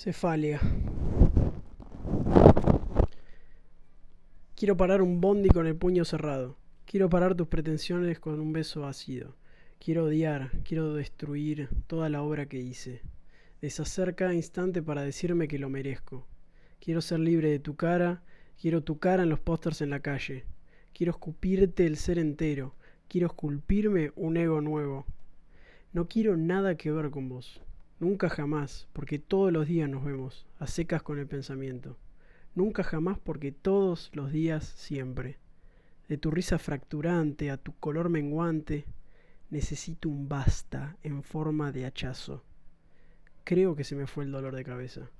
Cefalia. Quiero parar un bondi con el puño cerrado. Quiero parar tus pretensiones con un beso ácido. Quiero odiar, quiero destruir toda la obra que hice. Deshacer cada instante para decirme que lo merezco. Quiero ser libre de tu cara, quiero tu cara en los pósters en la calle. Quiero escupirte el ser entero. Quiero esculpirme un ego nuevo. No quiero nada que ver con vos. Nunca jamás, porque todos los días nos vemos, a secas con el pensamiento. Nunca jamás, porque todos los días siempre. De tu risa fracturante a tu color menguante, necesito un basta en forma de hachazo. Creo que se me fue el dolor de cabeza.